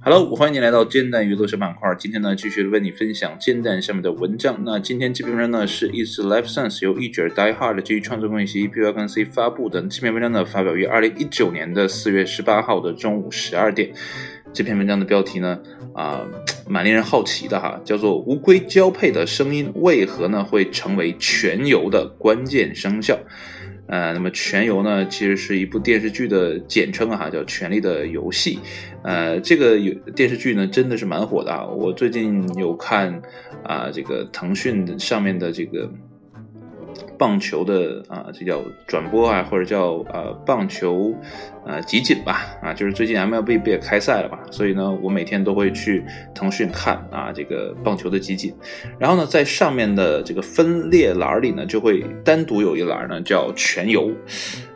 Hello，欢迎你来到煎蛋娱乐小板块。今天呢，继续为你分享煎蛋下面的文章。那今天这篇文章呢，是 Is Life Science 由一卷 Die Hard 基于创作公益协议 P 跟 C 发布的。这篇文章呢，发表于二零一九年的四月十八号的中午十二点。这篇文章的标题呢，啊，蛮令人好奇的哈，叫做“乌龟交配的声音为何呢会成为全游的关键声效”。呃，那么权游呢，其实是一部电视剧的简称啊，叫《权力的游戏》。呃，这个有电视剧呢，真的是蛮火的啊。我最近有看啊，这个腾讯上面的这个。棒球的啊，这叫转播啊，或者叫呃棒球呃集锦吧啊，就是最近 MLB 不也开赛了嘛，所以呢，我每天都会去腾讯看啊这个棒球的集锦，然后呢，在上面的这个分列栏里呢，就会单独有一栏呢叫全游，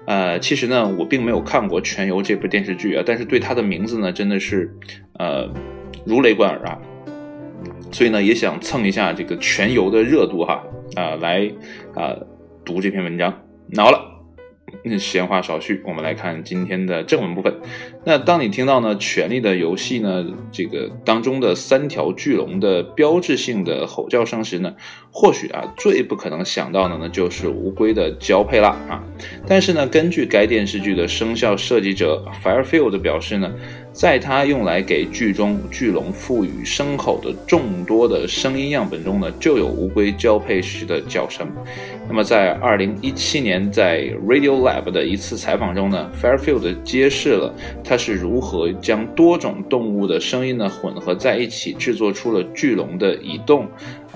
呃，其实呢，我并没有看过全游这部电视剧啊，但是对它的名字呢，真的是呃如雷贯耳啊，所以呢，也想蹭一下这个全游的热度哈。啊，来啊，读这篇文章。那好了，闲话少叙，我们来看今天的正文部分。那当你听到呢《权力的游戏》呢这个当中的三条巨龙的标志性的吼叫声时呢，或许啊最不可能想到的呢就是乌龟的交配啦啊。但是呢，根据该电视剧的声效设计者 Firefield 表示呢。在他用来给剧中巨龙赋予声口的众多的声音样本中呢，就有乌龟交配时的叫声。那么，在二零一七年在 Radio Lab 的一次采访中呢，Fairfield 揭示了他是如何将多种动物的声音呢混合在一起，制作出了巨龙的移动。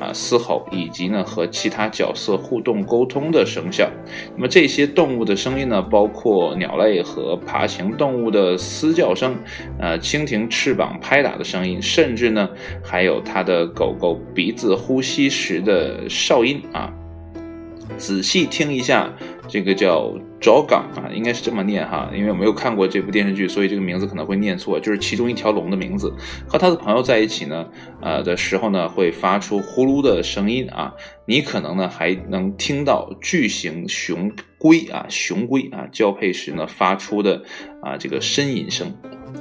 啊，嘶吼以及呢和其他角色互动沟通的声效。那么这些动物的声音呢，包括鸟类和爬行动物的嘶叫声，呃，蜻蜓翅膀拍打的声音，甚至呢还有它的狗狗鼻子呼吸时的哨音啊。仔细听一下，这个叫昭港啊，应该是这么念哈，因为我没有看过这部电视剧，所以这个名字可能会念错。就是其中一条龙的名字，和他的朋友在一起呢，呃的时候呢，会发出呼噜的声音啊。你可能呢还能听到巨型雄龟啊，雄龟啊交配时呢发出的啊这个呻吟声。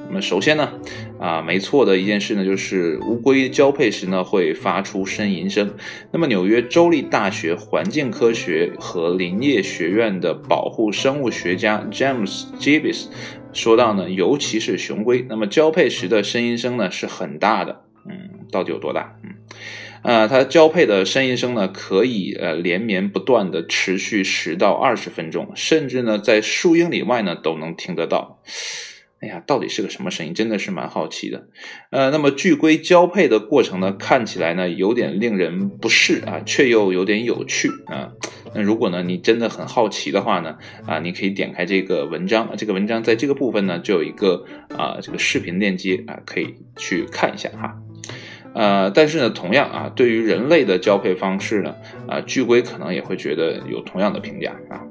那么首先呢，啊，没错的一件事呢，就是乌龟交配时呢会发出呻吟声。那么纽约州立大学环境科学和林业学院的保护生物学家 James Jibis 说到呢，尤其是雄龟，那么交配时的呻吟声呢是很大的。嗯，到底有多大？嗯，呃，它交配的呻吟声呢可以呃连绵不断的持续十到二十分钟，甚至呢在数英里外呢都能听得到。哎呀，到底是个什么声音？真的是蛮好奇的。呃，那么巨龟交配的过程呢，看起来呢有点令人不适啊，却又有点有趣啊。那如果呢你真的很好奇的话呢，啊，你可以点开这个文章，这个文章在这个部分呢就有一个啊这个视频链接啊，可以去看一下哈。呃，但是呢，同样啊，对于人类的交配方式呢，啊，巨龟可能也会觉得有同样的评价啊。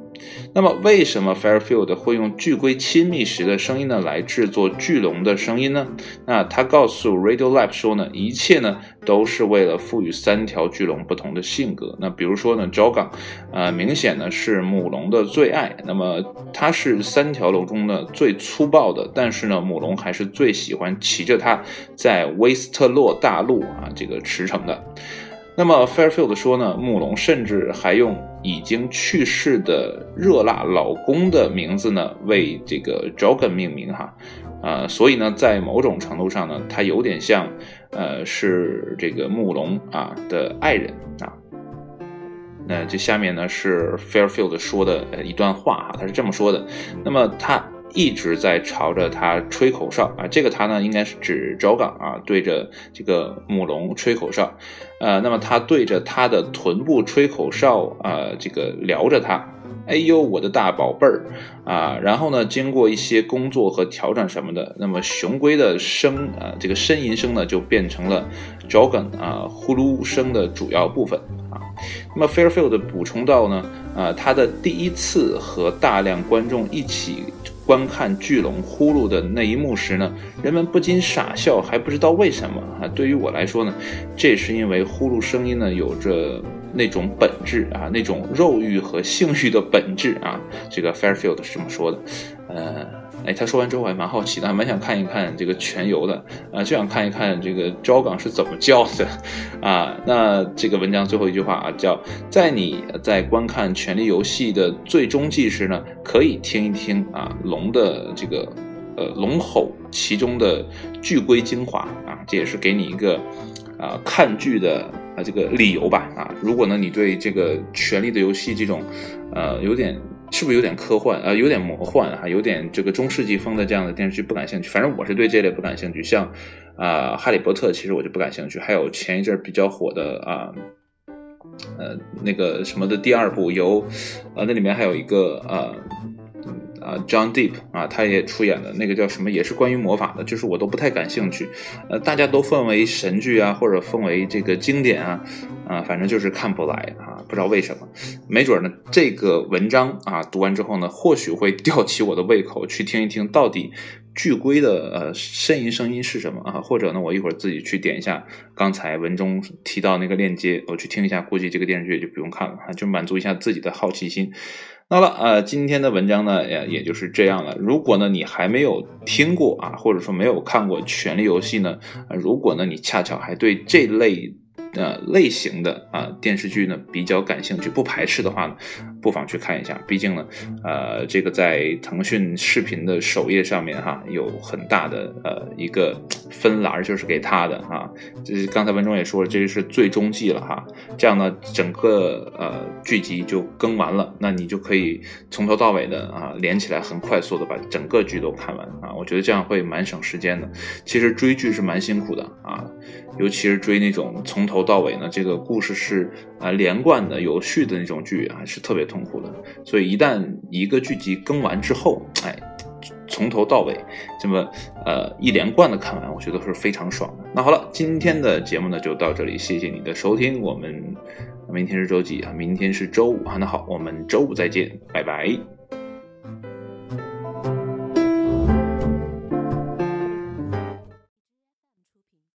那么，为什么 Fairfield 会用巨龟亲密时的声音呢来制作巨龙的声音呢？那他告诉 Radio Lab 说呢，一切呢都是为了赋予三条巨龙不同的性格。那比如说呢，Jogang，呃，明显呢是母龙的最爱。那么它是三条龙中呢最粗暴的，但是呢，母龙还是最喜欢骑着它在威斯特洛大陆啊这个驰骋的。那么 Fairfield 说呢，穆龙甚至还用已经去世的热辣老公的名字呢为这个 Jogan 命名哈，啊，所以呢，在某种程度上呢，它有点像，呃，是这个穆龙啊的爱人啊。那这下面呢是 Fairfield 说的一段话哈，他是这么说的，那么他。一直在朝着它吹口哨啊，这个它呢应该是指 Jogan 啊，对着这个母龙吹口哨，呃，那么它对着它的臀部吹口哨啊，这个撩着它，哎呦我的大宝贝儿啊，然后呢，经过一些工作和调整什么的，那么雄龟的声啊，这个呻吟声呢就变成了 Jogan 啊呼噜声的主要部分啊。那么 Fairfield 补充到呢，啊，他的第一次和大量观众一起。观看巨龙呼噜的那一幕时呢，人们不禁傻笑，还不知道为什么啊。对于我来说呢，这是因为呼噜声音呢有着那种本质啊，那种肉欲和性欲的本质啊。这个 Fairfield 是这么说的，呃，哎，他说完之后我还蛮好奇的，还蛮想看一看这个全游的啊，就想看一看这个招岗是怎么叫的啊。那这个文章最后一句话啊，叫在你在观看《权力游戏》的最终季时呢，可以听一听啊龙的这个呃龙吼其中的巨龟精华啊，这也是给你一个啊看剧的啊这个理由吧啊。如果呢你对这个《权力的游戏》这种呃有点。是不是有点科幻啊？有点魔幻啊，有点这个中世纪风的这样的电视剧不感兴趣。反正我是对这类不感兴趣。像啊，《哈利波特》其实我就不感兴趣。还有前一阵比较火的啊，呃，那个什么的第二部，由啊那里面还有一个啊。啊，John Deep 啊，他也出演的那个叫什么，也是关于魔法的，就是我都不太感兴趣。呃，大家都奉为神剧啊，或者奉为这个经典啊，啊，反正就是看不来啊，不知道为什么。没准呢，这个文章啊，读完之后呢，或许会吊起我的胃口，去听一听到底巨龟的呃呻吟声音是什么啊？或者呢，我一会儿自己去点一下刚才文中提到那个链接，我去听一下，估计这个电视剧也就不用看了，就满足一下自己的好奇心。那了，呃，今天的文章呢，也也就是这样了。如果呢，你还没有听过啊，或者说没有看过《权力游戏》呢，如果呢，你恰巧还对这类。呃，类型的啊电视剧呢比较感兴趣，不排斥的话呢，不妨去看一下。毕竟呢，呃，这个在腾讯视频的首页上面哈，有很大的呃一个分栏就是给他的啊。这是刚才文中也说了，这是最终季了哈。这样呢，整个呃剧集就更完了，那你就可以从头到尾的啊连起来，很快速的把整个剧都看完啊。我觉得这样会蛮省时间的。其实追剧是蛮辛苦的啊，尤其是追那种从头。到尾呢，这个故事是啊连贯的、有序的那种剧啊，是特别痛苦的。所以一旦一个剧集更完之后，哎，从头到尾这么呃一连贯的看完，我觉得是非常爽的。那好了，今天的节目呢就到这里，谢谢你的收听。我们明天是周几啊？明天是周五啊。那好，我们周五再见，拜拜。